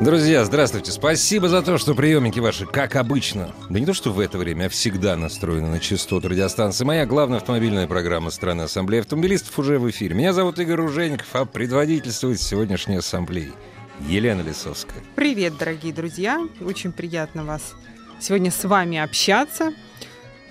Друзья, здравствуйте. Спасибо за то, что приемники ваши, как обычно, да не то что в это время, а всегда настроены на частоту радиостанции. Моя главная автомобильная программа страны Ассамблеи автомобилистов уже в эфире. Меня зовут Игорь Ружеников, а предводительствует сегодняшней ассамблеи Елена Лисовская. Привет, дорогие друзья. Очень приятно вас сегодня с вами общаться.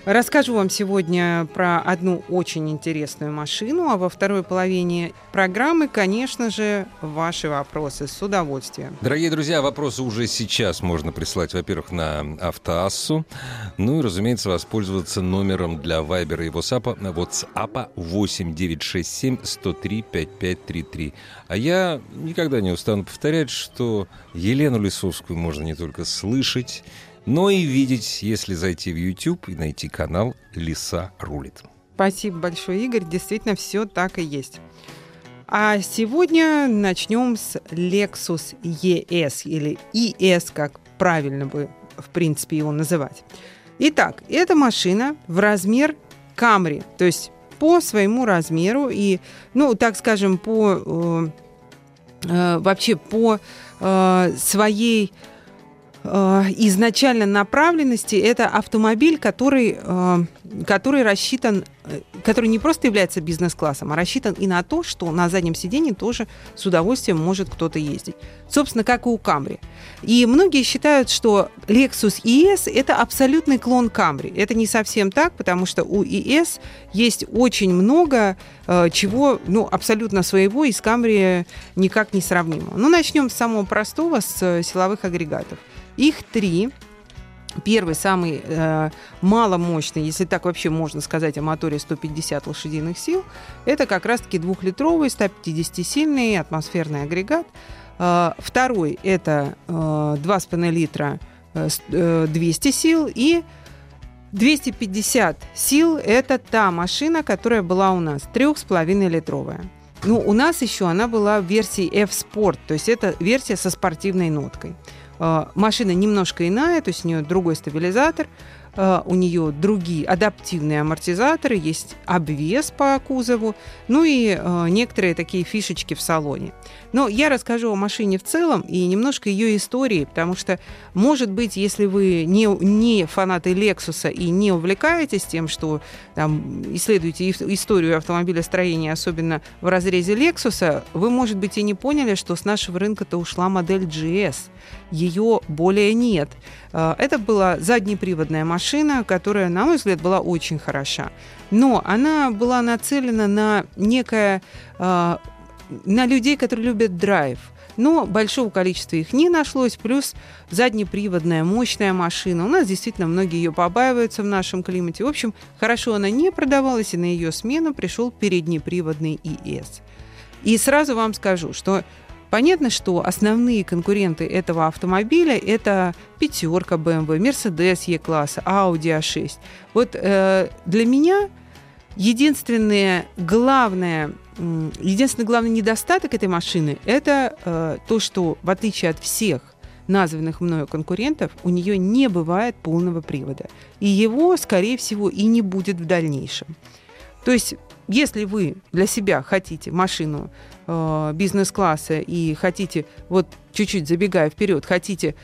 Расскажу вам сегодня про одну очень интересную машину, а во второй половине программы, конечно же, ваши вопросы с удовольствием. Дорогие друзья, вопросы уже сейчас можно прислать, во-первых, на Автоассу, ну и, разумеется, воспользоваться номером для Вайбера и WhatsApp, WhatsApp 8967 103 5533. А я никогда не устану повторять, что Елену Лисовскую можно не только слышать, но и видеть, если зайти в YouTube и найти канал «Лиса рулит». Спасибо большое, Игорь. Действительно, все так и есть. А сегодня начнем с Lexus ES или ES, как правильно бы, в принципе, его называть. Итак, эта машина в размер Camry, то есть по своему размеру и, ну, так скажем, по э, э, вообще по э, своей изначально направленности это автомобиль, который, э, который рассчитан, э, который не просто является бизнес-классом, а рассчитан и на то, что на заднем сидении тоже с удовольствием может кто-то ездить. Собственно, как и у Camry. И многие считают, что Lexus ES это абсолютный клон Camry. Это не совсем так, потому что у ES есть очень много чего ну, абсолютно своего и с Camry никак не сравнимо. Ну, начнем с самого простого, с силовых агрегатов. Их три. Первый, самый э, маломощный, если так вообще можно сказать о моторе 150 лошадиных сил, это как раз-таки двухлитровый 150-сильный атмосферный агрегат. Э, второй – это э, 2,5 литра э, 200 э, сил. И 250 сил – это та машина, которая была у нас, 3,5 литровая. Ну, у нас еще она была в версии F-Sport, то есть это версия со спортивной ноткой. А, машина немножко иная, то есть у нее другой стабилизатор, а, у нее другие адаптивные амортизаторы, есть обвес по кузову, ну и а, некоторые такие фишечки в салоне. Но я расскажу о машине в целом и немножко ее истории, потому что, может быть, если вы не, не фанаты Lexus и не увлекаетесь тем, что там, исследуете историю автомобилестроения, особенно в разрезе Lexus, вы, может быть, и не поняли, что с нашего рынка-то ушла модель GS. Ее более нет. А, это была заднеприводная машина, которая, на мой взгляд, была очень хороша. Но она была нацелена на некое а, на людей, которые любят драйв. Но большого количества их не нашлось, плюс заднеприводная мощная машина. У нас действительно многие ее побаиваются в нашем климате. В общем, хорошо она не продавалась, и на ее смену пришел переднеприводный ИС. И сразу вам скажу, что Понятно, что основные конкуренты этого автомобиля это пятерка BMW, Mercedes E-класса, Audi A6. Вот э, для меня единственное главное Единственный главный недостаток этой машины – это э, то, что в отличие от всех названных мною конкурентов, у нее не бывает полного привода. И его, скорее всего, и не будет в дальнейшем. То есть, если вы для себя хотите машину э, бизнес-класса и хотите, вот чуть-чуть забегая вперед, хотите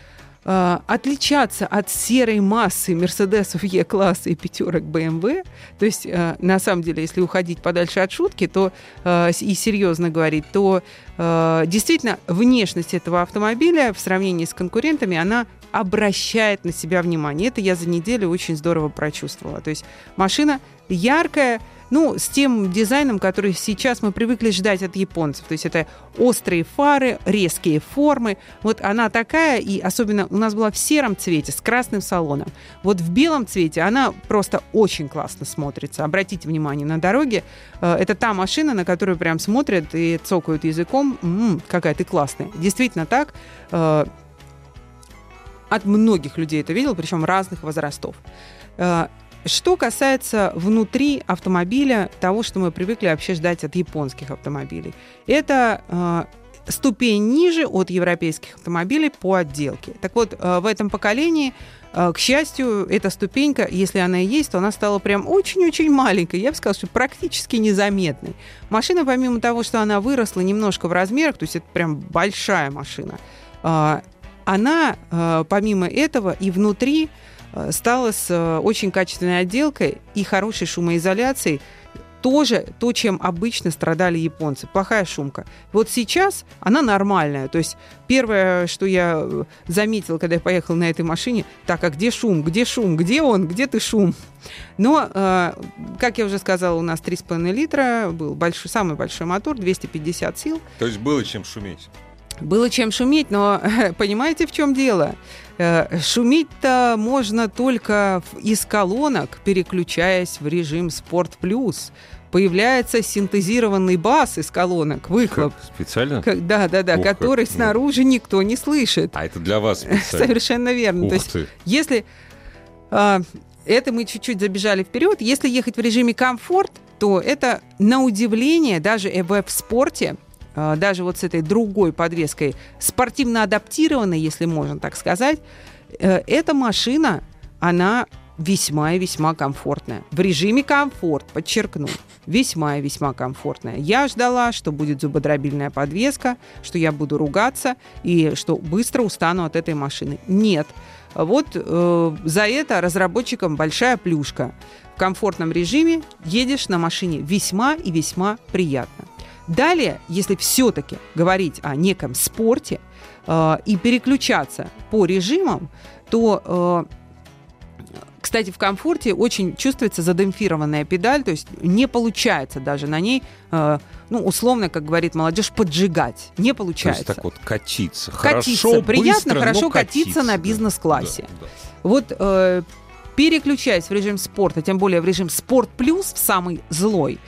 э, отличаться от серой массы Мерседесов Е-класса и пятерок BMW. То есть, э, на самом деле, если уходить подальше от шутки, то э, и серьезно говорить, то э, действительно внешность этого автомобиля в сравнении с конкурентами, она обращает на себя внимание. Это я за неделю очень здорово прочувствовала. То есть машина яркая, ну, с тем дизайном, который сейчас мы привыкли ждать от японцев. То есть это острые фары, резкие формы. Вот она такая, и особенно у нас была в сером цвете с красным салоном. Вот в белом цвете она просто очень классно смотрится. Обратите внимание, на дороге э, это та машина, на которую прям смотрят и цокают языком. М-м, какая ты классная. Действительно так. Э, от многих людей это видел, причем разных возрастов. Э, что касается внутри автомобиля, того, что мы привыкли вообще ждать от японских автомобилей, это э, ступень ниже от европейских автомобилей по отделке. Так вот, э, в этом поколении э, к счастью, эта ступенька, если она и есть, то она стала прям очень-очень маленькой. Я бы сказала, что практически незаметной. Машина, помимо того, что она выросла немножко в размерах, то есть это прям большая машина, э, она, помимо этого, и внутри Э, стала с э, очень качественной отделкой и хорошей шумоизоляцией. Тоже то, чем обычно страдали японцы. Плохая шумка. Вот сейчас она нормальная. То есть первое, что я э, заметила, когда я поехала на этой машине, так, а где шум? Где шум? Где он? Где ты шум? Но, как я уже сказала, у нас 3,5 литра, был большой, самый большой мотор, 250 сил. То есть было чем шуметь? Было чем шуметь, но понимаете, в чем дело? Э, шуметь-то можно только из колонок, переключаясь в режим «Спорт плюс». Появляется синтезированный бас из колонок, выхлоп. Как, специально? Как, да, да, да, Ух, который как, снаружи ну. никто не слышит. А это для вас специально? Совершенно верно. Ух То есть, ты. если... А, это мы чуть-чуть забежали вперед. Если ехать в режиме комфорт, то это на удивление даже в спорте даже вот с этой другой подвеской, спортивно адаптированной, если можно так сказать, э, эта машина, она весьма и весьма комфортная. В режиме комфорт, подчеркну, весьма и весьма комфортная. Я ждала, что будет зубодробильная подвеска, что я буду ругаться и что быстро устану от этой машины. Нет. Вот э, за это разработчикам большая плюшка. В комфортном режиме едешь на машине весьма и весьма приятно. Далее, если все-таки говорить о неком спорте э, и переключаться по режимам, то э, кстати, в комфорте очень чувствуется задемпфированная педаль, то есть не получается даже на ней, э, ну, условно, как говорит молодежь, поджигать. Не получается. То есть так вот катиться. Катиться. Хорошо, Приятно, быстро, хорошо катиться, катиться на бизнес-классе. Да, да. Вот э, переключаясь в режим спорта, тем более в режим спорт плюс, в самый злой,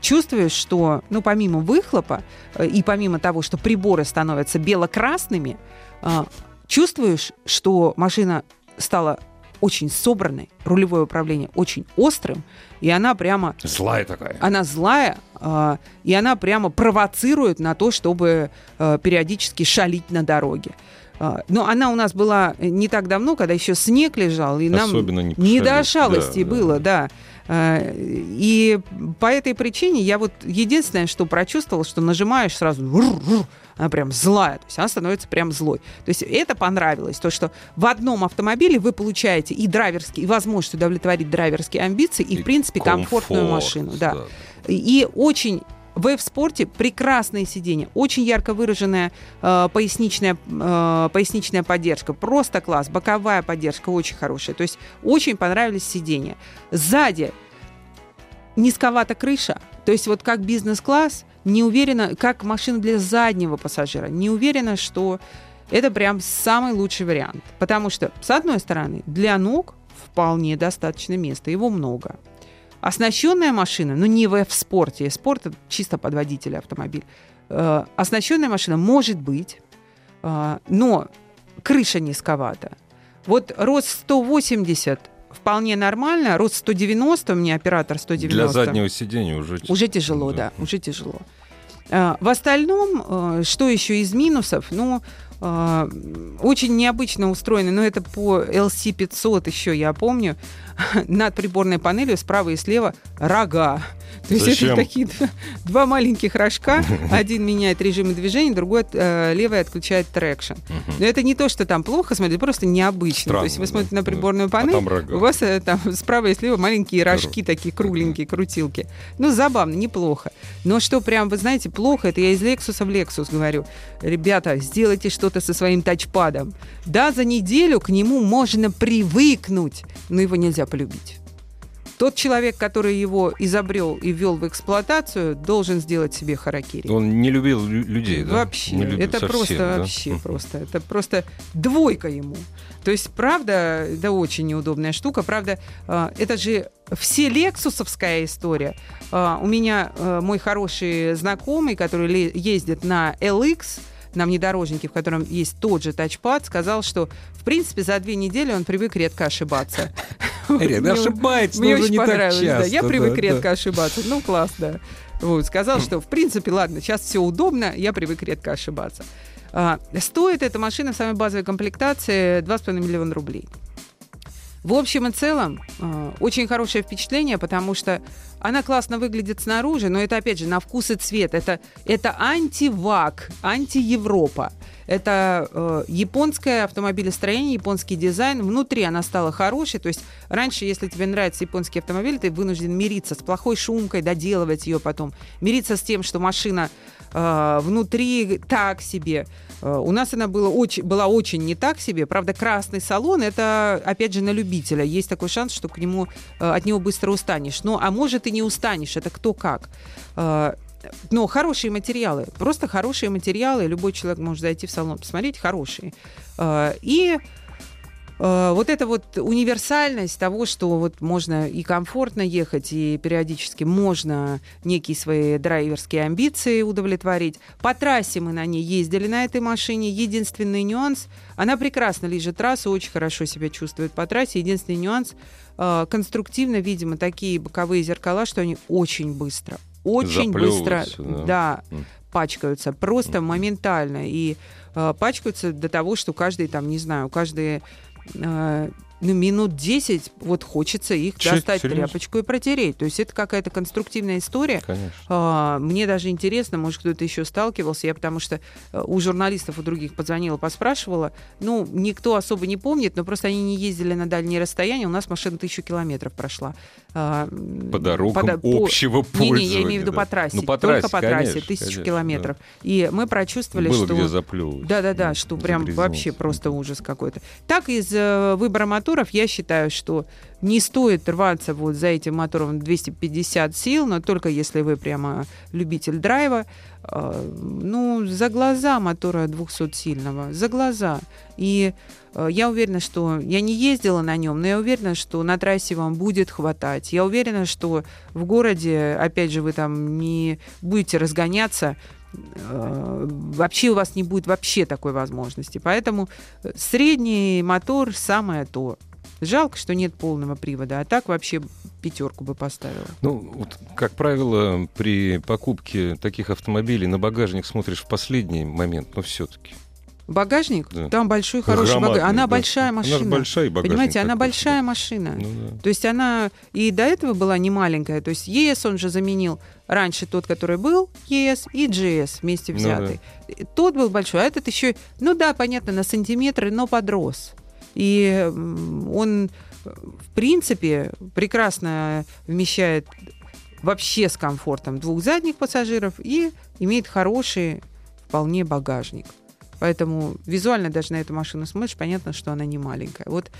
чувствуешь, что, ну, помимо выхлопа э, и помимо того, что приборы становятся бело-красными, э, чувствуешь, что машина стала очень собранной, рулевое управление очень острым, и она прямо... Злая такая. Она злая, э, и она прямо провоцирует на то, чтобы периодически шалить на дороге. Но она у нас была не так давно, когда еще снег лежал, и Особенно нам не, не до шалости да, было, да. да. Э, и по этой причине я вот единственное, что прочувствовала, что нажимаешь сразу, она прям злая, то есть она становится прям злой. То есть это понравилось, то, что в одном автомобиле вы получаете и драйверский, и возможность удовлетворить драйверские амбиции, и, и в принципе, комфорт, комфортную машину. Да. да. И очень в F-спорте прекрасные сиденья, очень ярко выраженная э, поясничная, э, поясничная поддержка, просто класс, боковая поддержка очень хорошая. То есть очень понравились сиденья. Сзади низковата крыша, то есть вот как бизнес-класс, не уверена, как машина для заднего пассажира, не уверена, что это прям самый лучший вариант. Потому что, с одной стороны, для ног вполне достаточно места, его много. Оснащенная машина, ну не в F-спорте, спорт это чисто под водителя автомобиль. Э, оснащенная машина может быть, э, но крыша низковата. Вот рост 180 вполне нормально, рост 190, у меня оператор 190. Для заднего сидения уже... Уже тяжело, да, да уже тяжело. Э, в остальном, э, что еще из минусов? Ну, э, очень необычно устроены, но это по LC500 еще я помню. Над приборной панелью справа и слева рога. То есть Зачем? это такие два маленьких рожка. Один меняет режимы движения, другой э, левый отключает traction. Но это не то, что там плохо смотреть, просто необычно. Странно, то есть вы смотрите на приборную панель, а у вас э, там справа и слева маленькие рожки такие кругленькие, крутилки. Ну, забавно, неплохо. Но что прям, вы знаете, плохо, это я из Lexus в Lexus говорю. Ребята, сделайте что-то со своим тачпадом. Да, за неделю к нему можно привыкнуть, но его нельзя полюбить. Тот человек, который его изобрел и ввел в эксплуатацию, должен сделать себе харакири. Он не любил людей, да? Вообще. Не любил это совсем, просто да? вообще просто. Это просто двойка ему. То есть, правда, да, очень неудобная штука. Правда, а, это же все лексусовская история. А, у меня а, мой хороший знакомый, который ездит на LX, на внедорожнике, в котором есть тот же тачпад, сказал, что, в принципе, за две недели он привык редко ошибаться. Редко ошибается, Мне очень понравилось. да. Я привык редко ошибаться. Ну, класс, да. Вот, сказал, что, в принципе, ладно, сейчас все удобно, я привык редко ошибаться. А, стоит эта машина в самой базовой комплектации 2,5 миллиона рублей. В общем и целом, э, очень хорошее впечатление, потому что она классно выглядит снаружи, но это, опять же, на вкус и цвет. Это, это анти-ВАК, анти-Европа. Это э, японское автомобилестроение, японский дизайн. Внутри она стала хорошей. То есть раньше, если тебе нравится японский автомобиль, ты вынужден мириться с плохой шумкой, доделывать ее потом. Мириться с тем, что машина э, внутри так себе. Э, У нас она была очень, была очень не так себе. Правда, красный салон это, опять же, на любителя. Есть такой шанс, что к нему, э, от него быстро устанешь. Ну, а может и не устанешь. Это кто как. Э, Но хорошие материалы, просто хорошие материалы. Любой человек может зайти в салон, посмотреть, хорошие. Э, И э, вот эта вот универсальность того, что вот можно и комфортно ехать, и периодически можно некие свои драйверские амбиции удовлетворить. По трассе мы на ней ездили на этой машине. Единственный нюанс, она прекрасно лежит трассу, очень хорошо себя чувствует по трассе. Единственный нюанс, э, конструктивно, видимо, такие боковые зеркала, что они очень быстро, очень быстро, да. да, пачкаются, просто моментально. И э, пачкаются до того, что каждый там, не знаю, каждые э, ну, минут 10 вот хочется их Чё, достать серьёзно? тряпочку и протереть. То есть это какая-то конструктивная история. Конечно. А, Мне даже интересно, может, кто-то еще сталкивался. Я потому что э, у журналистов, у других позвонила, поспрашивала. Ну, никто особо не помнит, но просто они не ездили на дальние расстояния. У нас машина тысячу километров прошла. А, По дорогам да- по- общего Не-не, пользования. я имею в виду да. по трассе. Ну, по Только трассе, по трассе, конечно, тысячу конечно, километров. И мы да. прочувствовали, Было что... где заплевывать. Да-да-да, что прям вообще просто ужас какой-то. Так из э, выбора моторов я считаю, что не стоит рваться вот за этим мотором 250 сил, но только если вы прямо любитель драйва. Э, ну, за глаза мотора 200-сильного, за глаза. И э, я уверена, что я не ездила на нем, но я уверена, что на трассе вам будет хватать. Я уверена, что в городе, опять же, вы там не будете разгоняться, э, вообще у вас не будет вообще такой возможности. Поэтому э, средний мотор самое то. Жалко, что нет полного привода, а так вообще пятерку бы поставила. Ну, вот, как правило, при покупке таких автомобилей на багажник смотришь в последний момент, но все-таки. Багажник, Да. там большой хороший багажник. Она да. большая Она ж машина. большая, и багажник Понимаете, она такой, большая да. машина. Ну, да. То есть она и до этого была не маленькая. То есть ЕС он же заменил раньше тот, который был ЕС, и GS вместе Ну взятый. И Тот был большой, а этот еще, ну да, понятно, на сантиметры, но подрос. И он, в принципе, прекрасно вмещает вообще с комфортом двух задних пассажиров и имеет хороший вполне багажник. Поэтому визуально даже на эту машину смотришь, понятно, что она не маленькая. Вот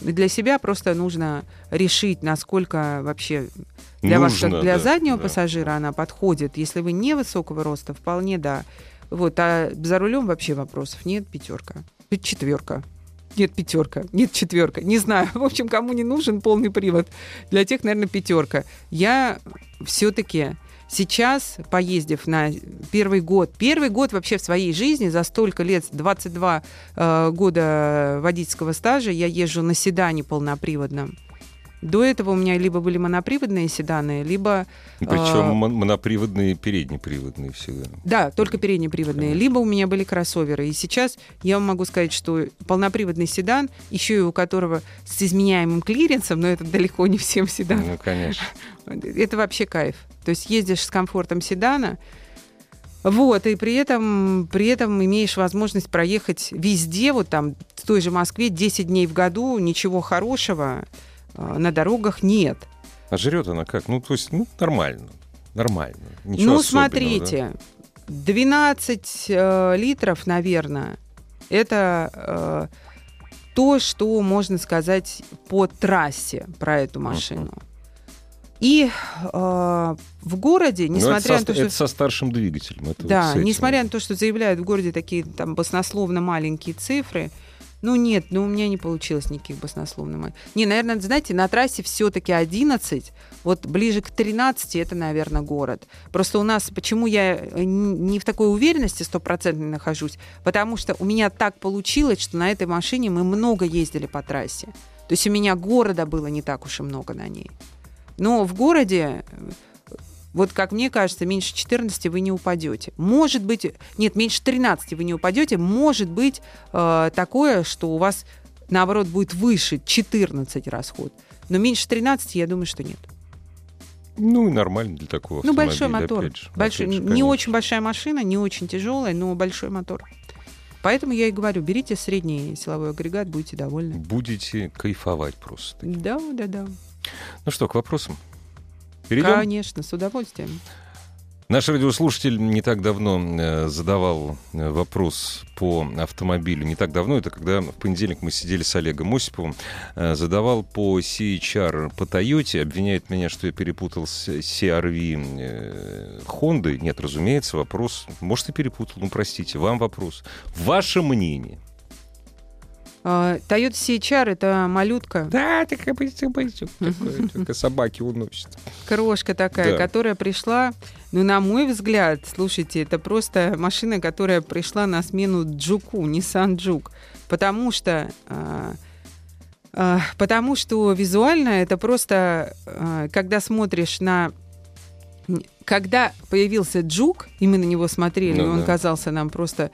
для себя просто нужно решить, насколько вообще для вас, Нужно, как для да, заднего да. пассажира, она подходит. Если вы не высокого роста, вполне да. Вот, а за рулем вообще вопросов нет, пятерка. Четверка. Нет, пятерка. Нет, четверка. Не знаю. В общем, кому не нужен полный привод. Для тех, наверное, пятерка. Я все-таки сейчас, поездив на первый год, первый год вообще в своей жизни, за столько лет, 22 э, года водительского стажа, я езжу на седане полноприводном. До этого у меня либо были моноприводные седаны, либо... Причем а, мон- моноприводные и переднеприводные всегда. Да, только переднеприводные. Конечно. Либо у меня были кроссоверы. И сейчас я вам могу сказать, что полноприводный седан, еще и у которого с изменяемым клиренсом, но это далеко не всем седанам, Ну, конечно. это вообще кайф. То есть ездишь с комфортом седана, вот, и при этом, при этом имеешь возможность проехать везде, вот там, в той же Москве, 10 дней в году, ничего хорошего э, на дорогах нет. А жрет она как? Ну, то есть, ну, нормально. Нормально. Ничего ну, смотрите, 12 э, литров, наверное, это э, то, что можно сказать по трассе про эту машину. И э, в городе, да? Ну, несмотря это, на то, что... это со старшим двигателем. Это вот Да, этим. несмотря на то, что заявляют в городе такие там баснословно маленькие цифры, Ну нет, ну у меня не получилось никаких баснословных. Не, наверное, знаете, на трассе все-таки 11, вот ближе к 13 это, наверное, город. Просто у нас, почему я э, не в такой уверенности стопроцентной нахожусь, потому что у меня так получилось, что на этой машине мы много ездили по трассе. То есть у меня города было не так уж и много на ней. Но в городе вот как мне кажется, меньше 14 вы не упадете. Может быть, нет, меньше 13 вы не упадете. Может быть э, такое, что у вас наоборот будет выше 14 расход. Но меньше 13, я думаю, что нет. Ну, нормально для такого Ну, большой мотор. Же, большой, же, не очень большая машина, не очень тяжелая, но большой мотор. Поэтому я и говорю, берите средний силовой агрегат, будете довольны. Будете кайфовать просто. Да, да, да. Ну что, к вопросам? Перейдем? Конечно, с удовольствием. Наш радиослушатель не так давно э, задавал э, вопрос по автомобилю. Не так давно, это когда в понедельник мы сидели с Олегом Осиповым, э, задавал по CHR по Toyota, обвиняет меня, что я перепутал с CRV Honda. Нет, разумеется, вопрос, может, и перепутал, ну, простите, вам вопрос. Ваше мнение – Toyota CHR это малютка. Да, такая бычок, только собаки уносят. Крошка такая, да. которая пришла, ну, на мой взгляд, слушайте, это просто машина, которая пришла на смену Джуку, Nissan Juke, потому что а, а, потому что визуально это просто, когда смотришь на когда появился Джук, и мы на него смотрели, ну, и он да. казался нам просто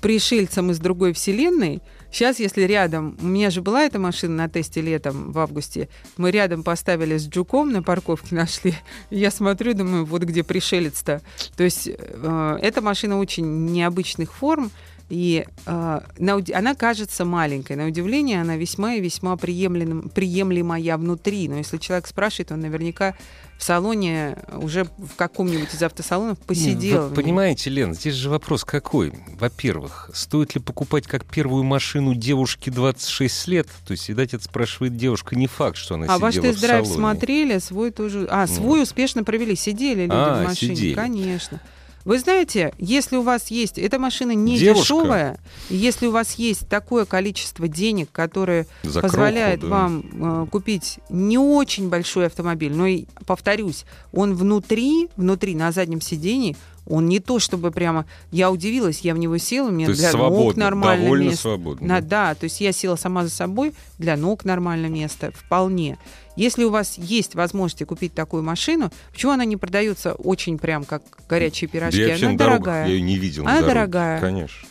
пришельцам из другой вселенной. Сейчас, если рядом... У меня же была эта машина на тесте летом в августе. Мы рядом поставили с Джуком на парковке нашли. Я смотрю, думаю, вот где пришелец-то. То есть э, эта машина очень необычных форм. И э, на, она кажется маленькой. На удивление, она весьма и весьма приемлем, приемлемая внутри. Но если человек спрашивает, он наверняка в салоне уже в каком-нибудь из автосалонов посидел. Вы понимаете, Лен, здесь же вопрос какой? Во-первых, стоит ли покупать как первую машину девушке 26 лет? То есть, видать, это спрашивает девушка, не факт, что она а сидела в салоне. А ваш тест-драйв смотрели, свой тоже... А, свой ну. успешно провели, сидели люди а, в машине, сидели. конечно. Вы знаете, если у вас есть, эта машина не Девушка. дешевая, если у вас есть такое количество денег, которое За позволяет кроху, да. вам э, купить не очень большой автомобиль, но и, повторюсь, он внутри, внутри на заднем сидении он не то, чтобы прямо... Я удивилась, я в него села, у меня то для свободно, ног нормально довольно место. свободно. На, да, то есть я села сама за собой, для ног нормально место, вполне. Если у вас есть возможность купить такую машину, почему она не продается очень прям как горячие пирожки? Я она дорогая. Я ее не видел. Она дорогая. Конечно.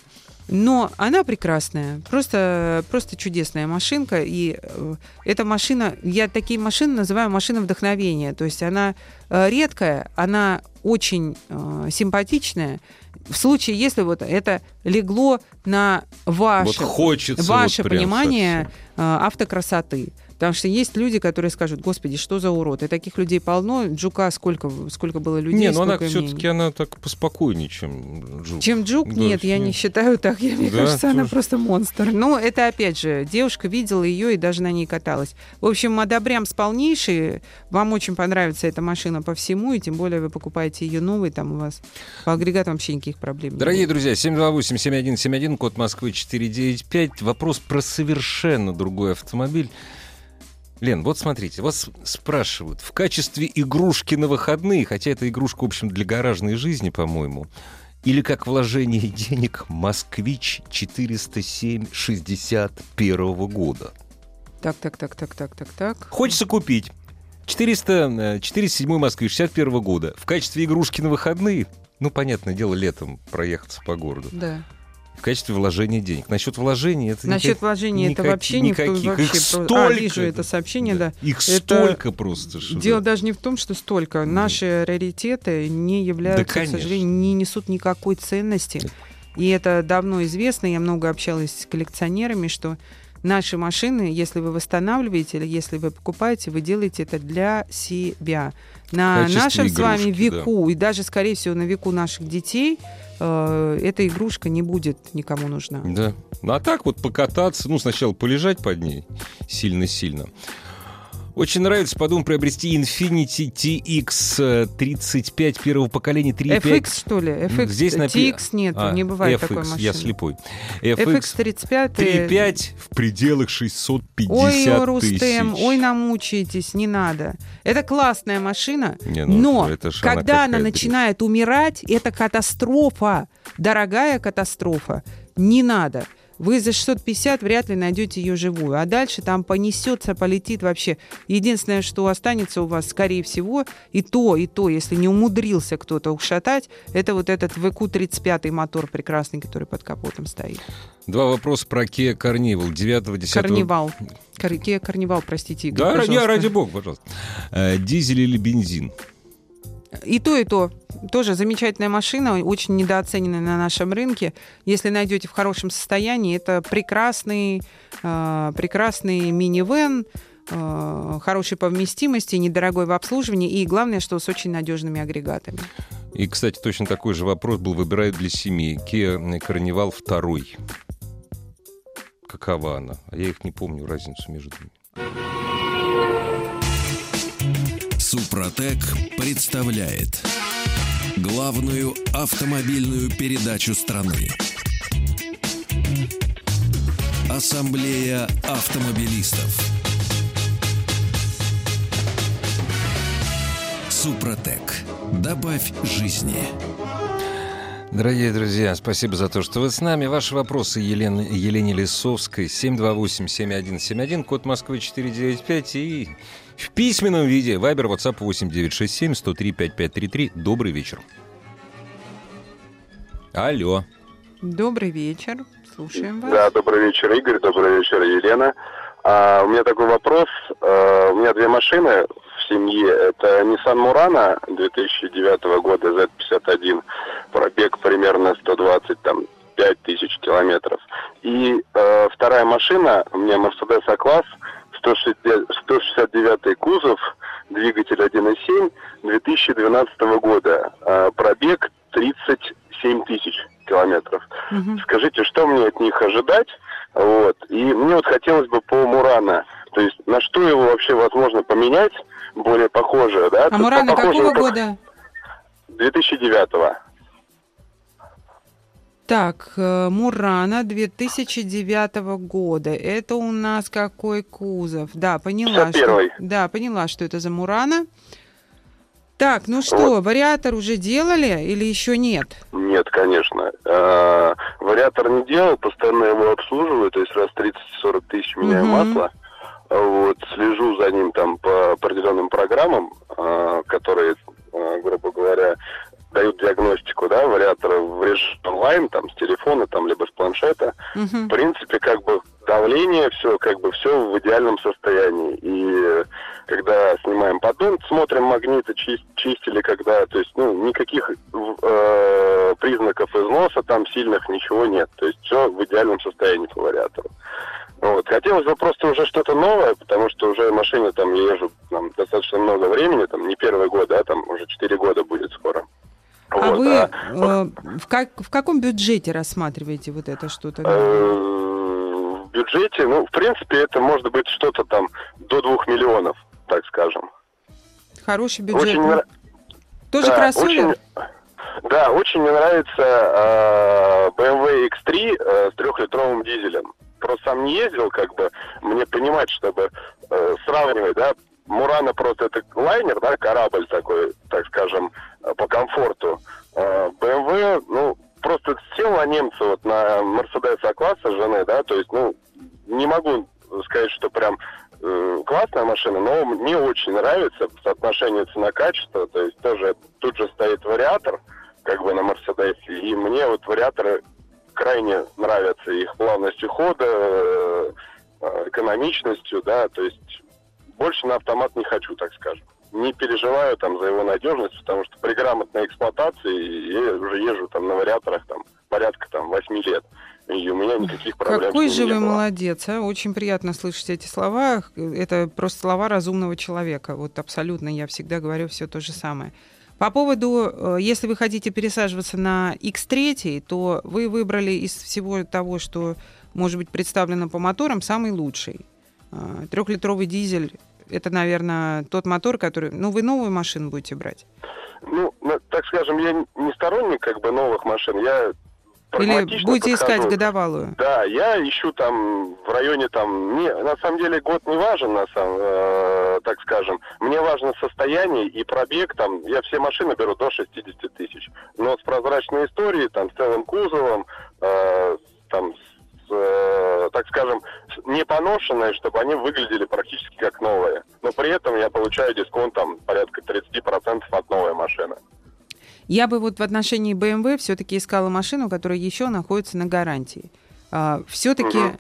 Но она прекрасная, просто, просто чудесная машинка. И э, эта машина, я такие машины называю машина вдохновения. То есть она э, редкая, она очень э, симпатичная. В случае, если вот это легло на ваше, вот ваше вот понимание э, автокрасоты. Потому что есть люди, которые скажут, господи, что за урод? И таких людей полно. Джука сколько, сколько было людей, Не, но ну она все-таки она так поспокойнее, чем Джук. Чем Джук? Да, нет, я нет. не считаю так. Я, мне да, кажется, тоже. она просто монстр. Но это, опять же, девушка видела ее и даже на ней каталась. В общем, одобрям с полнейшей. Вам очень понравится эта машина по всему, и тем более вы покупаете ее новый, там у вас по агрегатам вообще никаких проблем Дорогие друзья, 728-7171, код Москвы 495. Вопрос про совершенно другой автомобиль. Лен, вот смотрите, вас спрашивают, в качестве игрушки на выходные, хотя это игрушка, в общем, для гаражной жизни, по-моему, или как вложение денег «Москвич 407 61 года». Так, так, так, так, так, так, так. Хочется купить 400, 407 Москвич 61 года в качестве игрушки на выходные. Ну, понятное дело, летом проехаться по городу. Да в качестве вложения денег. Насчет вложений это Насчет никак, вложений никак, это вообще никаких. никто вообще их столько. А, вижу это сообщение, да. да. Их это столько просто. Что дело да. даже не в том, что столько. Наши раритеты не являются, да, к сожалению, не несут никакой ценности. И это давно известно. Я много общалась с коллекционерами, что наши машины, если вы восстанавливаете или если вы покупаете, вы делаете это для себя. На нашем игрушки, с вами веку, да. и даже, скорее всего, на веку наших детей – э, эта игрушка не будет никому нужна. Да. Ну а так вот покататься, ну сначала полежать под ней сильно-сильно. Очень нравится, подумал приобрести Infinity TX35 первого поколения 3.5. FX, что ли? FX. Здесь напи- TX нет, А, не бывает FX, такой машины. я слепой. FX FX 35. 3.5 в пределах 650 Ой, тысяч. Рустем, ой, намучаетесь, не надо. Это классная машина, Не, ну, но это она когда она какая начинает умирать, это катастрофа, дорогая катастрофа. Не надо. Вы за 650 вряд ли найдете ее живую. А дальше там понесется, полетит вообще. Единственное, что останется у вас, скорее всего, и то, и то, если не умудрился кто-то ушатать, это вот этот ВК-35 мотор прекрасный, который под капотом стоит. Два вопроса про Kia Carnival 9-10... Карнивал. Кар- Kia Карнивал, простите, Игорь, Да, пожалуйста. ради бога, пожалуйста. Э, Дизель или бензин? И то, и то. Тоже замечательная машина, очень недооцененная на нашем рынке. Если найдете в хорошем состоянии, это прекрасный, э, прекрасный минивэн, э, хорошей по вместимости, недорогой в обслуживании и, главное, что с очень надежными агрегатами. И, кстати, точно такой же вопрос был выбирают для семьи. Kia Carnival 2. Какова она? А я их не помню, разницу между ними. Супротек представляет главную автомобильную передачу страны. Ассамблея автомобилистов. Супротек. Добавь жизни. Дорогие друзья, спасибо за то, что вы с нами. Ваши вопросы Елене, Елене Лисовской, 728-7171, код Москвы 495 и в письменном виде Вайбер, WhatsApp 8967-103-5533. Добрый вечер. Алло. Добрый вечер. Слушаем вас. Да, добрый вечер, Игорь, добрый вечер, Елена. А, у меня такой вопрос. А, у меня две машины в семье. Это Nissan Murano 2009 года Z51. Пробег примерно 120 там, 5 тысяч километров. И э, вторая машина, у меня Mercedes A-класс, 160 169 кузов, двигатель 1.7 2012 года. Э, пробег 37 тысяч километров. Мгм. Скажите, что мне от них ожидать? Вот. И мне вот хотелось бы по Мурана, то есть на что его вообще возможно поменять, более похожее, да? А Мурана какого как- года? 2009 Так, э, Мурана 2009 года. Это у нас какой кузов? Да, поняла. Что, 51-й. да, поняла, что это за Мурана. Так, ну что, вариатор уже делали или еще нет? Нет, конечно. А, вариатор не делал, постоянно его обслуживаю, то есть раз 30-40 тысяч меняю Мгм. масло. Вот, слежу за ним там по определенным программам, а, которые, а, грубо говоря, дают диагностику, да, вариатора в режиме онлайн, там, с телефона, там, либо с планшета. Мгм. В принципе, как бы давление, все, как бы все в идеальном состоянии. И э, когда снимаем поддон, смотрим магниты, чис- чистили когда, то есть, ну, никаких э, признаков износа там сильных ничего нет. То есть все в идеальном состоянии по вариатору. Вот. Хотелось бы просто уже что-то новое, потому что уже в машине там я езжу там, достаточно много времени, там не первый год, да, там уже 4 года будет скоро. А Вот, вы а, э, в, как, в каком бюджете рассматриваете вот это что-то? Э, в бюджете, ну, в принципе, это может быть что-то там до двух миллионов, так скажем. Хороший бюджет. Очень ну. Тоже да, кроссовер? очень- да, очень мне нравится э, BMW X3 э, с трехлитровым дизелем. Просто сам не ездил, как бы, мне понимать, чтобы э, сравнивать, да, Мурана просто это лайнер, да, корабль такой, так скажем, э, по комфорту. Э, BMW, ну, просто сел на немца вот на Mercedes А-класса жены, да, то есть, ну, не могу сказать, что прям э, классная машина, но мне очень нравится соотношение цена-качество, то есть тоже тут же стоит вариатор, как бы на Мерседесе, и мне вот вариаторы крайне нравятся их плавностью хода, э, э, экономичностью, да, то есть больше на автомат не хочу, так скажем. Не переживаю там за его надежность, потому что при грамотной эксплуатации я уже езжу там на вариаторах там порядка там 8 лет. И у меня никаких проблем Какой же вы было. молодец, а? Очень приятно слышать эти слова. Это просто слова разумного человека. Вот абсолютно я всегда говорю все то же самое. По поводу, э, если вы хотите пересаживаться на X3, то вы выбрали из всего того, что может быть представлено по моторам, самый лучший. А, Трехлитровый дизель это, наверное, тот мотор, который... Ну, вы новую машину будете брать? Ну, так скажем, я не сторонник как бы новых машин. Я или будете подхожу. искать годовалую? Да, я ищу там в районе там, не, на самом деле год не важен, на самом, э, так скажем. Мне важно состояние и пробег там. Я все машины беру до 60 тысяч, но с прозрачной историей, там с целым кузовом, э, там с, э, так скажем, не поношенные, чтобы они выглядели практически как новые. Но при этом я получаю дисконт там порядка 30% от новой машины. Я бы вот в отношении BMW все-таки искала машину, которая еще находится на гарантии. А, все-таки угу.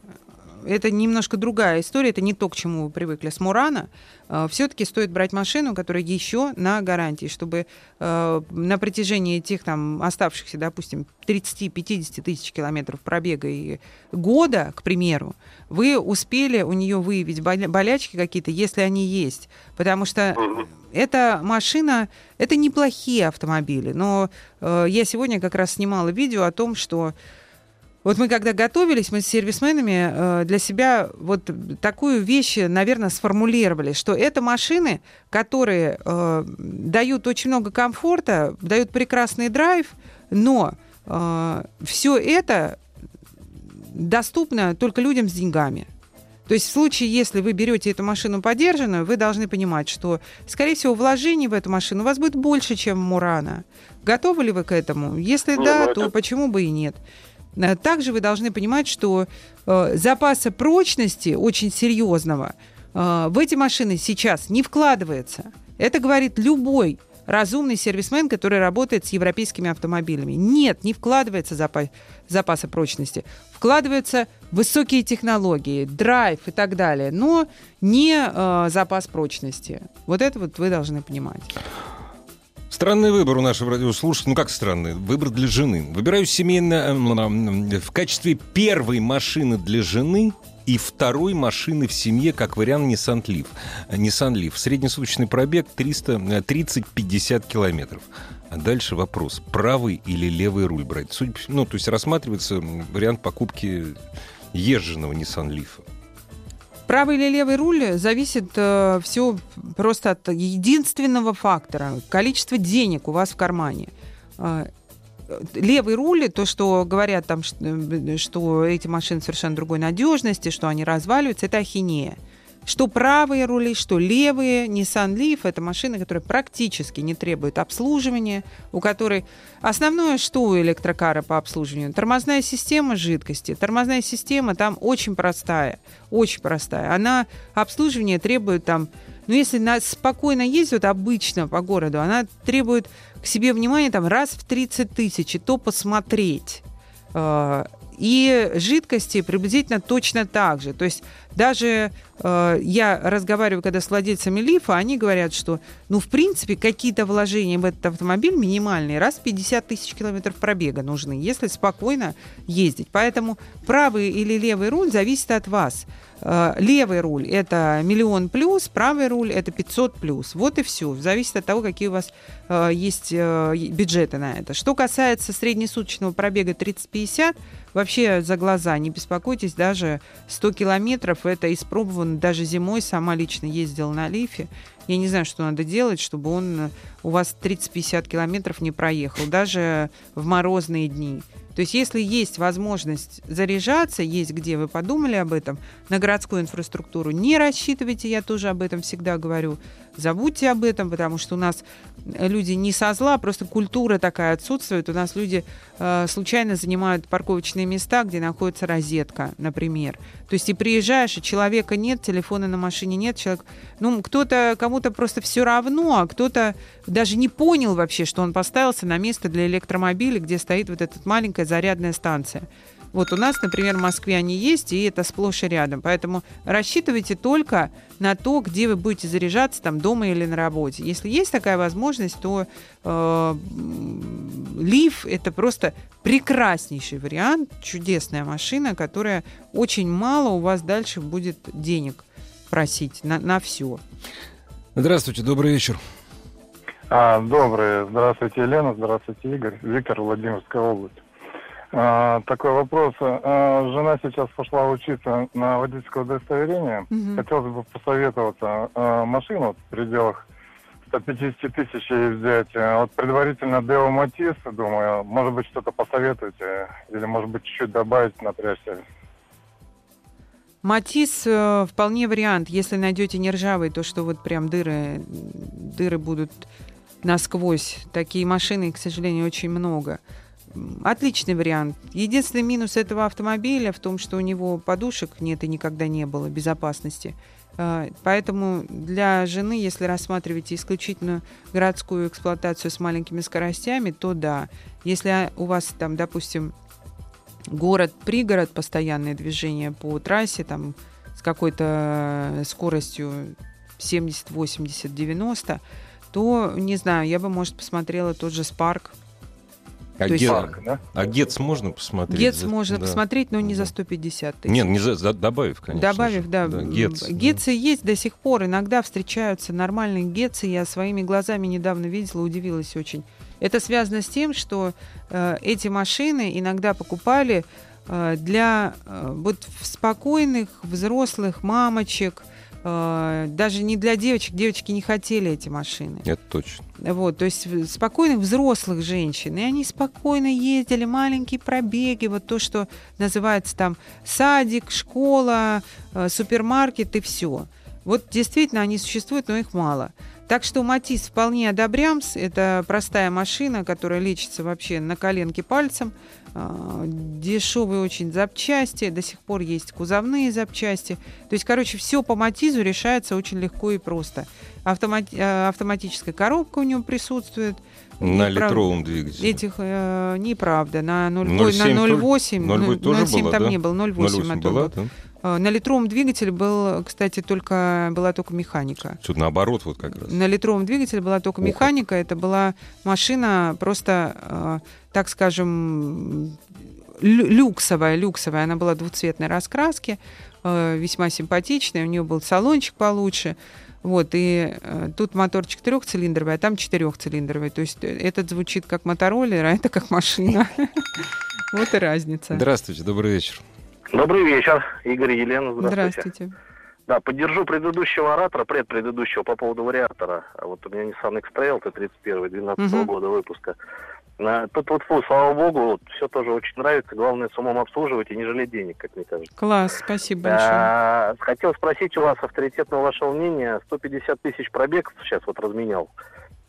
Это немножко другая история, это не то, к чему вы привыкли с Мурана. А, все-таки стоит брать машину, которая еще на гарантии, чтобы а, на протяжении этих там оставшихся, допустим, 30-50 тысяч километров пробега и года, к примеру, вы успели у нее выявить болячки какие-то, если они есть. Потому что эта машина, это неплохие автомобили, но э, я сегодня как раз снимала видео о том, что вот мы когда готовились, мы с сервисменами э, для себя вот такую вещь, наверное, сформулировали, что это машины, которые э, дают очень много комфорта, дают прекрасный драйв, но э, все это доступно только людям с деньгами. То есть в случае, если вы берете эту машину подержанную, вы должны понимать, что, скорее всего, вложений в эту машину у вас будет больше, чем Мурана. Готовы ли вы к этому? Если ну, да, ну, то это... почему бы и нет? Э, также вы должны понимать, что э, запаса прочности очень серьезного э, в эти машины сейчас не вкладывается. Это говорит любой разумный сервисмен, который работает с европейскими автомобилями. Нет, не вкладывается запас, запаса прочности. Вкладываются высокие технологии, драйв и так далее, но не э, запас прочности. Вот это вот вы должны понимать. Странный выбор у нашего радиослушателя. Ну как странный? Выбор для жены. Выбираю семейно в качестве первой машины для жены и второй машины в семье как вариант Nissan Leaf. Nissan Leaf. Среднесуточный пробег 330-50 километров. А дальше вопрос, правый или левый руль брать? Судя, ну, то есть рассматривается вариант покупки езженного Nissan Leaf. Правый или левый руль зависит э, все просто от единственного фактора – количества денег у вас в кармане. Э, левый руль, то, что говорят там, что, что эти машины совершенно другой надежности, что они разваливаются, это ахинея. Что правые рули, что левые. Nissan Leaf – это машина, которая практически не требует обслуживания, у которой основное, что у электрокара по обслуживанию? Тормозная система жидкости. Тормозная система там очень простая, очень простая. Она обслуживание требует там, ну если на, спокойно ездит обычно по городу, она требует к себе внимания там раз в 30 тысяч, и то посмотреть. И жидкости приблизительно точно так же. То есть даже э, я разговариваю, когда с владельцами лифа, они говорят, что, ну, в принципе, какие-то вложения в этот автомобиль минимальные, раз в 50 тысяч километров пробега нужны, если спокойно ездить. Поэтому правый или левый руль зависит от вас. Э, левый руль – это миллион плюс, правый руль – это 500 плюс. Вот и все. Зависит от того, какие у вас э, есть э, бюджеты на это. Что касается среднесуточного пробега 30-50, вообще за глаза не беспокойтесь, даже 100 километров это испробовано даже зимой, сама лично ездила на лифе. Я не знаю, что надо делать, чтобы он у вас 30-50 километров не проехал, даже в морозные дни. То есть если есть возможность заряжаться, есть где, вы подумали об этом, на городскую инфраструктуру, не рассчитывайте, я тоже об этом всегда говорю, забудьте об этом, потому что у нас люди не со зла, просто культура такая отсутствует. У нас люди э, случайно занимают парковочные места, где находится розетка, например. То есть и приезжаешь, и человека нет, телефона на машине нет, человек, ну, кто-то, кому-то просто все равно, а кто-то даже не понял вообще, что он поставился на место для электромобиля, где стоит вот эта маленькая зарядная станция. Вот у нас, например, в Москве они есть, и это сплошь и рядом. Поэтому рассчитывайте только на то, где вы будете заряжаться, там дома или на работе. Если есть такая возможность, то э, Лиф это просто прекраснейший вариант, чудесная машина, которая очень мало у вас дальше будет денег просить на, на все. Здравствуйте, добрый вечер. А, добрый. Здравствуйте, Елена. Здравствуйте, Игорь. Виктор, Владимирская область. А, такой вопрос. А, жена сейчас пошла учиться на водительское удостоверение. Мгм. Хотелось бы посоветоваться. А, машину в пределах 150 тысяч ей взять. Вот предварительно Део Матис, думаю, может быть, что-то посоветуете. Или, может быть, чуть-чуть добавить, напрячься. Матис э, вполне вариант. Если найдете не ржавый, то что вот прям дыры, дыры будут насквозь. Такие машины, к сожалению, очень много. Отличный вариант. Единственный минус этого автомобиля в том, что у него подушек нет и никогда не было безопасности. Э, Поэтому для жены, если рассматриваете исключительно городскую эксплуатацию с маленькими скоростями, то да. Если у вас там, допустим, город-пригород, постоянное движение по трассе, там с какой-то скоростью 70, 80, 90, то, не знаю, я бы, может, посмотрела тот же Спарк. А, То есть- Парк, да? а Гетц можно посмотреть? Гетц За- можно да. посмотреть, но не за Да. 150 тысяч. Нет, не за, за- добавив, конечно. Добавив, же. да. Гетц. М, Гетцы есть до сих пор. Иногда встречаются нормальные гетцы. Я своими глазами недавно видела, удивилась очень. Это связано с тем, что э, эти машины иногда покупали э, для э, вот спокойных взрослых мамочек, даже не для девочек. Девочки не хотели эти машины. Это точно. Вот, то есть спокойных взрослых женщин. И они спокойно ездили, маленькие пробеги, вот то, что называется там садик, школа, э, супермаркет и все. Вот действительно они существуют, но их мало. Так что Матис вполне одобрямс. Это простая машина, которая лечится вообще на коленке пальцем. А, Дешевые очень запчасти. До сих пор есть кузовные запчасти. То есть, короче, все по Матизу решается очень легко и просто. Автомати- э, автоматическая коробка у него присутствует. На И, прав- литровом двигателе. Этих э, неправда. На 0, 0,7 на тоже- 0,8. 0,8 тоже 0,7 была, там да? не было, 0,8 0,8 мотор была, был. да? Э, На литровом двигателе был, кстати, только, была только механика. Тут наоборот вот как раз. На литровом двигателе была только Ох. механика. Это была машина просто, э, так скажем, лю- люксовая, люксовая. Она была двухцветной раскраски, э, весьма симпатичная. У нее был салончик получше. Вот, и э, тут моторчик трехцилиндровый, а там четырехцилиндровый. То есть э, этот звучит как мотороллер, а это как машина. Вот и разница. Здравствуйте, добрый вечер. Добрый вечер, Игорь и Елена, здравствуйте. Здравствуйте. Да, поддержу предыдущего оратора, предпредыдущего по поводу вариатора. А Вот у меня Nissan X-Trail, Т-31, 12 Мгм. года выпуска. А, Тут вот, фу, слава богу, вот, все тоже очень нравится. Главное, с умом обслуживать и не жалеть денег, как мне кажется. Класс, спасибо большое. А, хотел спросить у вас авторитетного вашего мнения. 150 тысяч пробег сейчас вот разменял.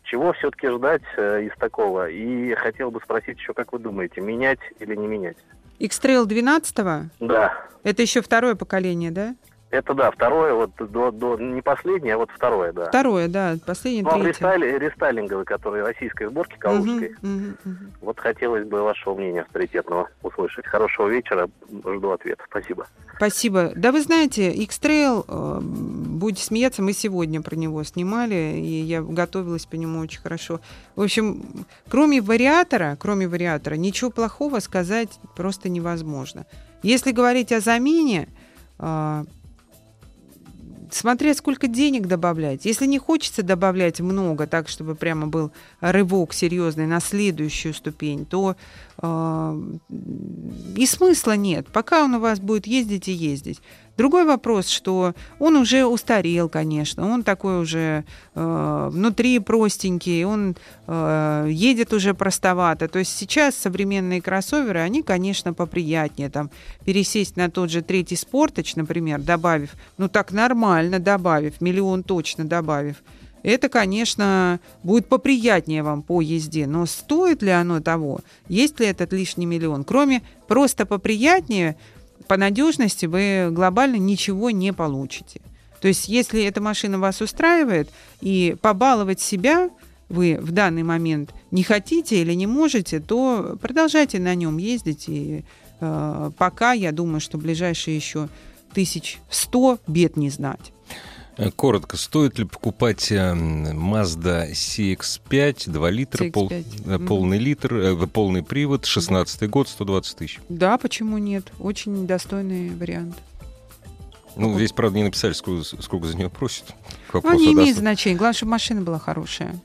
Чего все-таки ждать э, из такого? И хотел бы спросить еще, как вы думаете, менять или не менять? X-Trail 12 Да, это еще второе поколение, да? Это да, второе, вот до, до не последнее, а вот второе, да. Второе, да, последнее, Ну, а третье. рестайли- рестайлинговый, который российской сборки, калужской. Мгм, мгм, мгм. Вот хотелось бы вашего мнения авторитетного услышать. Хорошего вечера, жду ответа. Спасибо. Спасибо. Да вы знаете, X-Trail, э, будете смеяться, мы сегодня про него снимали, и я готовилась по нему очень хорошо. В общем, кроме вариатора, кроме вариатора, ничего плохого сказать просто невозможно. Если говорить о замене, э, смотря сколько денег добавлять. Если не хочется добавлять много, так чтобы прямо был рывок серьезный на следующую ступень, то и смысла нет. Пока он у вас будет ездить и ездить. Другой вопрос, что он уже устарел, конечно, он такой уже э, внутри простенький, он э, едет уже простовато. То есть сейчас современные кроссоверы, они, конечно, поприятнее. Там пересесть на тот же третий спорточ, например, добавив, ну так нормально добавив, миллион точно добавив, это, конечно, будет поприятнее вам по езде. Но стоит ли оно того? Есть ли этот лишний миллион? Кроме просто поприятнее, по надежности вы глобально ничего не получите. То есть, если эта машина вас устраивает, и побаловать себя вы в данный момент не хотите или не можете, то продолжайте на нем ездить. И э, пока, я думаю, что ближайшие еще тысяч сто бед не знать. Коротко, стоит ли покупать э, Mazda CX-5, 2 литра, пол- CX-5, э, мгм. полный литр, э, полный привод, 16 год, 120 тысяч? Да, почему нет? Очень достойный вариант. Ну, здесь, правда, не написали, сколько, сколько за нее просят. Ну, не имеет значения. Главное, чтобы машина была хорошая.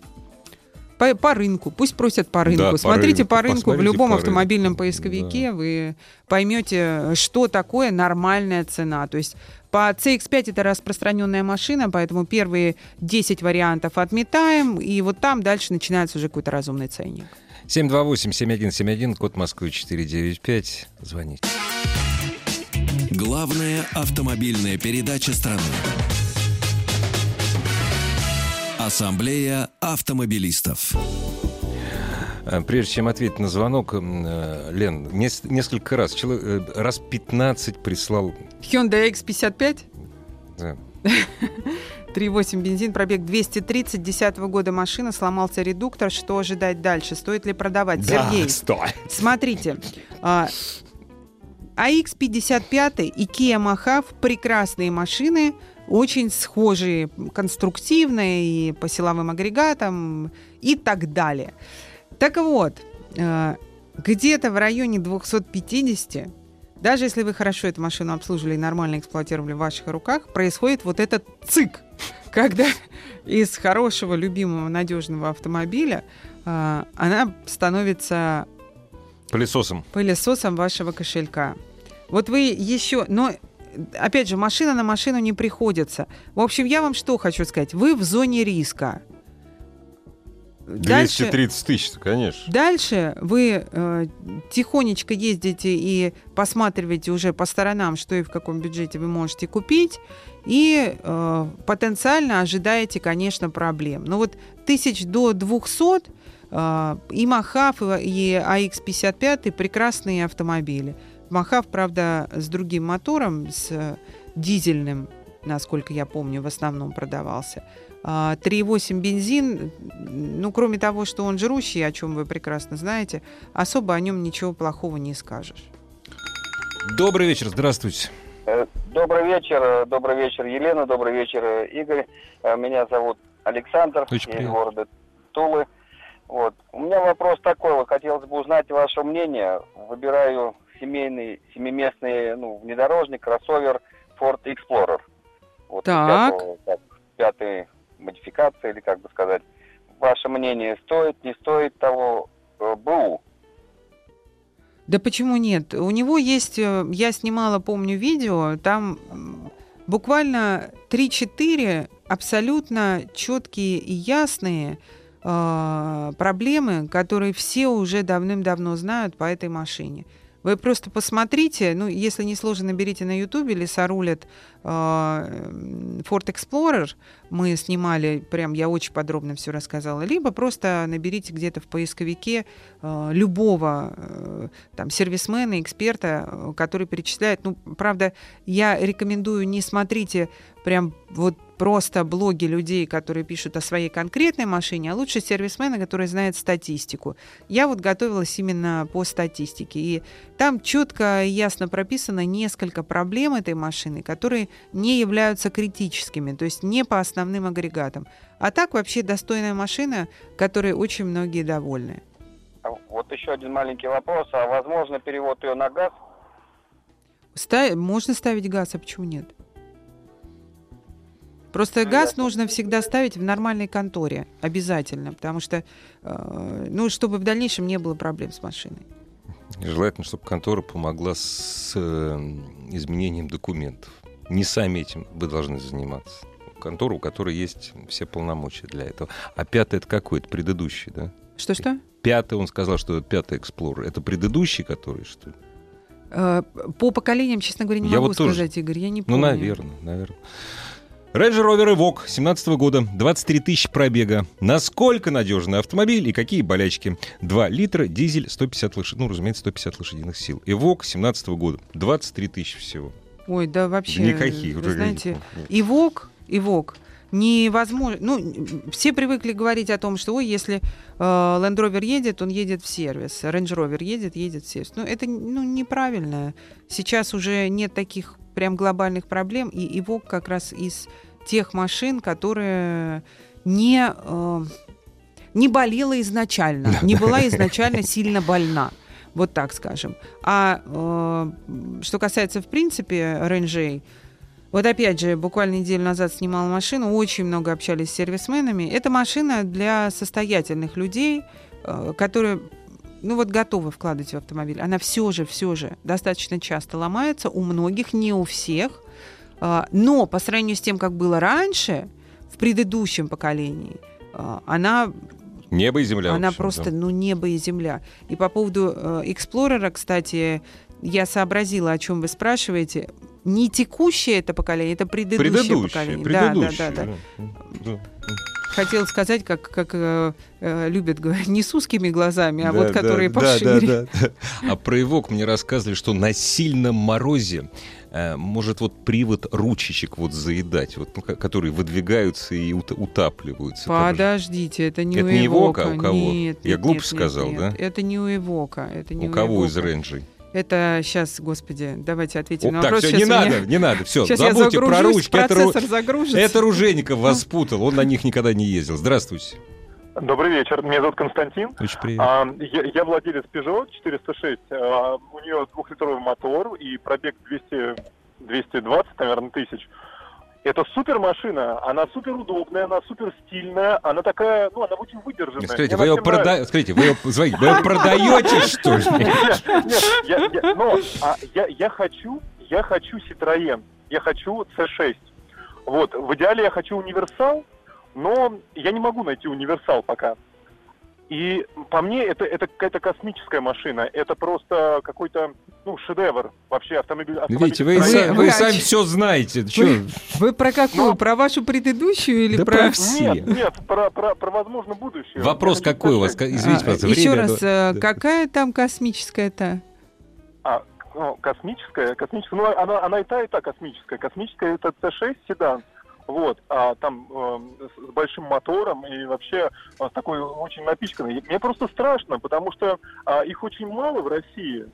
По, по рынку, пусть просят по рынку. Да, по Смотрите рынку, по рынку, в любом по рынку. автомобильном поисковике вы поймете, что такое нормальная цена. То есть по CX-5 это распространенная машина, поэтому первые 10 вариантов отметаем, и вот там дальше начинается уже какой-то разумный ценник. 728-7171, код Москвы 495. Звоните. Главная автомобильная передача страны. Ассамблея автомобилистов. А, Прежде чем ответить на звонок, э, Лен, нес- несколько раз, чело- э, раз 15 прислал... Hyundai X55, да, 3.8 бензин, пробег 230, 10 года машина, сломался редуктор. Что ожидать дальше? Стоит ли продавать? Сергей, стой. Смотрите, а, AX55 и Kia Mahav прекрасные машины, очень схожие конструктивно и по силовым агрегатам и так далее. Так вот, э, где-то в районе 250, даже если вы хорошо эту машину обслуживали и нормально эксплуатировали в ваших руках, происходит вот этот цик, когда из хорошего, любимого, надежного автомобиля э, она становится Пылесосом. пылесосом вашего кошелька. Вот вы еще, но опять же, машина на машину не приходится. В общем, я вам что хочу сказать. Вы в зоне риска. Дальше, 230 тысяч, конечно. дальше вы э, тихонечко ездите и посматриваете уже по сторонам, что и в каком бюджете вы можете купить, и э, потенциально ожидаете, конечно, проблем. Но вот тысяч до 200 э, и Махав, и АХ-55 прекрасные автомобили. Махав, правда, с другим мотором, с э, дизельным, насколько я помню, в основном продавался. А, 3,8 бензин, ну, кроме того, что он жрущий, о чем вы прекрасно знаете, особо о нем ничего плохого не скажешь. Добрый вечер, здравствуйте. Э, Добрый вечер, э, добрый вечер, Елена, добрый вечер, Игорь. Меня зовут Александр Очень из приятно. города Тулы. Вот. У меня вопрос такой, вот хотелось бы узнать ваше мнение. Выбираю семейный, семиместный ну, внедорожник, кроссовер Ford Explorer. Вот, Так. пятого, так, пятой модификации, или как бы сказать. Ваше мнение, стоит, не стоит того э, БУ? Да почему нет? У него есть, э, я снимала, помню, видео, там буквально 3-4 абсолютно четкие и ясные э, проблемы, которые все уже давным-давно знают по этой машине. Вы просто посмотрите, ну, если не сложно, наберите на или сорулят э, Ford Explorer, мы снимали, прям я очень подробно все рассказала, либо просто наберите где-то в поисковике э, любого э, там сервисмена, эксперта, э, который перечисляет. Ну, правда, я рекомендую не смотрите прям вот просто блоги людей, которые пишут о своей конкретной машине, а лучше сервисмена, который знает статистику. Я вот готовилась именно по статистике, и там четко и ясно прописано несколько проблем этой машины, которые не являются критическими, то есть не по основным агрегатам. А так вообще достойная машина, которой очень многие довольны. А Вот еще один маленький вопрос. А возможно перевод ее на газ? Ста- Можно ставить газ, а почему нет? Просто Ну, газ нужно всегда ставить в нормальной конторе, обязательно, потому что, э, ну, чтобы в дальнейшем не было проблем с машиной. Желательно, чтобы контора помогла с э, изменением документов. Не сами этим вы должны заниматься. Контору, у которой есть все полномочия для этого. А пятый это какой? Это предыдущий, да? Что-что? Пятый, он сказал, что это пятый Explorer. Это предыдущий, который, что ли? Э, По поколениям, честно говоря, не Я могу вот тоже. сказать, Игорь, я не Ну, помню. наверное, наверное. Range Rover Evoque 17 года, 23 тысячи пробега. Насколько надежный автомобиль и какие болячки? 2 литра, дизель, 150 лошадиных, ну, разумеется, 150 лошадиных сил. Evoque 17 года, 23 тысячи всего. Ой, да вообще, никаких. вы знаете, нет. Ивок, Ивок, невозможно. Ну, все привыкли говорить о том, что ой, если э, Land Rover едет, он едет в сервис, Range Rover едет, едет в сервис. Ну, это ну, неправильно. Сейчас уже нет таких прям глобальных проблем, и Ивок как раз из тех машин, которые не, э, не болела изначально, не была изначально сильно больна. Вот так скажем. А э, что касается, в принципе, рейнджей, Вот опять же, буквально неделю назад снимала машину, очень много общались с сервисменами. Это машина для состоятельных людей, э, которые ну вот готовы вкладывать в автомобиль. Она все же, все же достаточно часто ломается у многих, не у всех. А, но по сравнению с тем, как было раньше, в предыдущем поколении, а, она Небо и земля. Она просто, да. ну, небо и земля. И по поводу э, Эксплорера, кстати, я сообразила, о чем вы спрашиваете. Не текущее это поколение, это предыдущее, Предыдущее, поколение. предыдущее. Да, да, да, да. да. Хотела сказать, как, как э, э, любят говорить, не с узкими глазами, а Да, вот да, которые да, пошире. да, да, да. А про Эвок мне рассказывали, что на сильном морозе э, может вот привод ручечек вот заедать, вот, ну, ко- которые выдвигаются и ут- утапливаются. Подождите, это не Это у не Эвока, Эвока. а у кого? Нет, Я нет, глупо нет, сказал, нет, да? Это не у Эвока. Это не У кого из Эвока. рейнджей? Это сейчас, господи, давайте ответим О, на так, вопрос. все, не меня- надо, не надо, все, Сейчас я забудьте про загружусь, ручки. Это, ру- процессор загружится. это Ружейников вас спутал, он на них никогда не ездил. Здравствуйте. Добрый вечер, меня зовут Константин. Очень приятно. А, я, я владелец Peugeot 406. А, у нее двухлитровый мотор и пробег 200, 220, наверное, тысяч. Это супер машина, она супер удобная, она супер стильная, она такая, ну, она очень выдержанная. Скажите, вы ее, прода... Скажите, вы ее, смотрите, вы ее продаете, что ли? Нет, нет, я, я- но а, я, я хочу, я хочу Citroën, я хочу C6. Вот, в идеале я хочу универсал, но я не могу найти универсал пока. И по мне это, это какая-то космическая машина, это просто какой-то, ну, шедевр вообще автомобиль. Видите, вы, Вы- вы сами все знаете. Чё? Вы, вы про какую? Ну, про вашу предыдущую или да про... про все. Нет, нет, про, про, про возможно будущее. Вопрос какой у вас? C6. Извините, А, пожалуйста, Еще время, раз, да. э, Да. какая там космическая-то? А, ну, космическая, космическая, ну, она, она и та, и та космическая. Космическая это C6 седан. Вот, а там э, с, большим мотором и вообще с такой очень напичканный. Мне просто страшно, потому что а, их очень мало в России.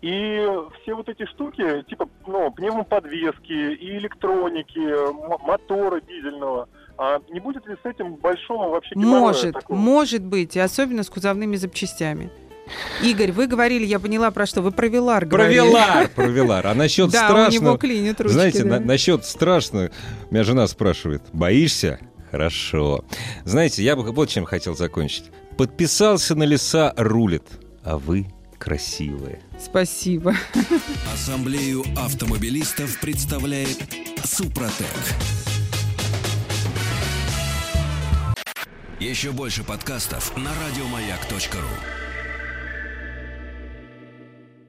И все вот эти штуки, типа, ну, пневмоподвески и электроники, мотора дизельного, а не будет ли с этим большого вообще геморроя Может, такого? может быть, и особенно с кузовными запчастями. Игорь, вы говорили, я поняла про что, вы про Вилар Про говорили. Вилар, про Вилар. А насчет Да, у страшного... него клинит ручки. Знаете, да. на- насчет страшного, меня жена спрашивает, боишься? Хорошо. Знаете, я бы вот чем хотел закончить. Подписался на леса, рулит, а вы красивые. Спасибо. Ассамблею автомобилистов представляет Супротек. Еще больше подкастов на радиомаяк.ру.